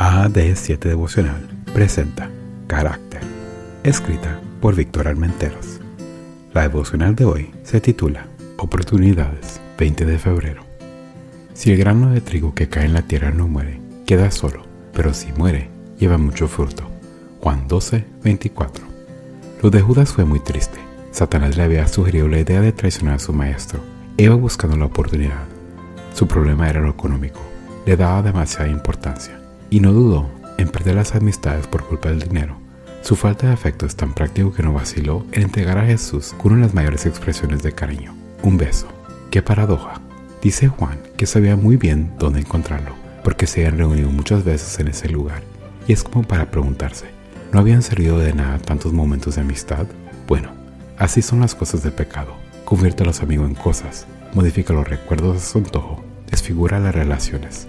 AD7 Devocional presenta Carácter, escrita por Víctor Armenteros. La devocional de hoy se titula Oportunidades, 20 de febrero. Si el grano de trigo que cae en la tierra no muere, queda solo, pero si muere, lleva mucho fruto. Juan 12, 24. Lo de Judas fue muy triste. Satanás le había sugerido la idea de traicionar a su maestro. Iba buscando la oportunidad. Su problema era lo económico. Le daba demasiada importancia y no dudó en perder las amistades por culpa del dinero. Su falta de afecto es tan práctico que no vaciló en entregar a Jesús con una de las mayores expresiones de cariño, un beso. ¡Qué paradoja! Dice Juan que sabía muy bien dónde encontrarlo, porque se habían reunido muchas veces en ese lugar, y es como para preguntarse, ¿no habían servido de nada tantos momentos de amistad? Bueno, así son las cosas del pecado. Convierte a los amigos en cosas, modifica los recuerdos a su antojo, desfigura las relaciones,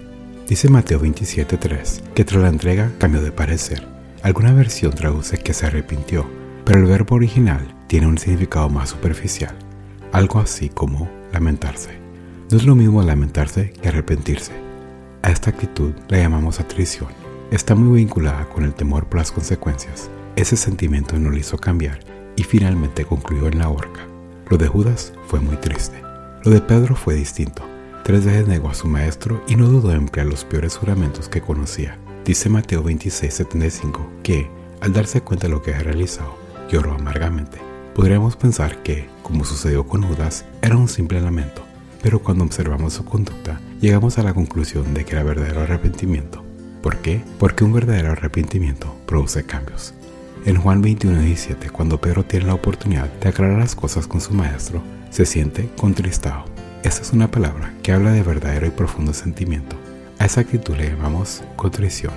Dice Mateo 27.3 que tras la entrega cambió de parecer. Alguna versión traduce que se arrepintió, pero el verbo original tiene un significado más superficial, algo así como lamentarse. No es lo mismo lamentarse que arrepentirse. A esta actitud la llamamos atrición. Está muy vinculada con el temor por las consecuencias. Ese sentimiento no le hizo cambiar y finalmente concluyó en la horca. Lo de Judas fue muy triste. Lo de Pedro fue distinto. Tres veces negó a su maestro y no dudó en emplear los peores juramentos que conocía. Dice Mateo 26:75 que, al darse cuenta de lo que había realizado, lloró amargamente. Podríamos pensar que, como sucedió con Judas, era un simple lamento, pero cuando observamos su conducta, llegamos a la conclusión de que era verdadero arrepentimiento. ¿Por qué? Porque un verdadero arrepentimiento produce cambios. En Juan 21:17, cuando Pedro tiene la oportunidad de aclarar las cosas con su maestro, se siente contristado esta es una palabra que habla de verdadero y profundo sentimiento. A esa actitud le llamamos contrición.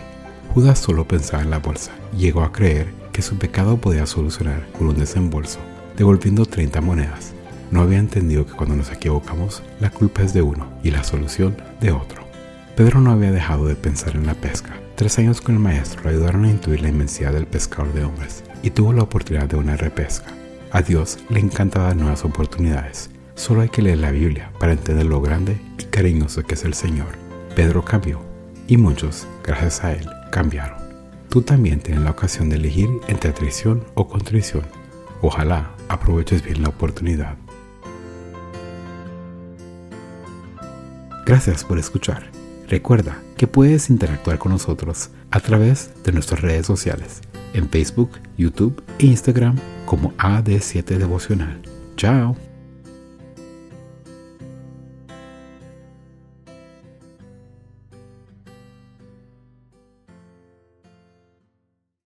Judas solo pensaba en la bolsa llegó a creer que su pecado podía solucionar con un desembolso, devolviendo 30 monedas. No había entendido que cuando nos equivocamos, la culpa es de uno y la solución de otro. Pedro no había dejado de pensar en la pesca. Tres años con el maestro le ayudaron a intuir la inmensidad del pescador de hombres y tuvo la oportunidad de una repesca. A Dios le encanta dar nuevas oportunidades Solo hay que leer la Biblia para entender lo grande y cariñoso que es el Señor. Pedro cambió y muchos, gracias a él, cambiaron. Tú también tienes la ocasión de elegir entre atrición o contrición. Ojalá aproveches bien la oportunidad. Gracias por escuchar. Recuerda que puedes interactuar con nosotros a través de nuestras redes sociales, en Facebook, YouTube e Instagram como AD7 Devocional. Chao.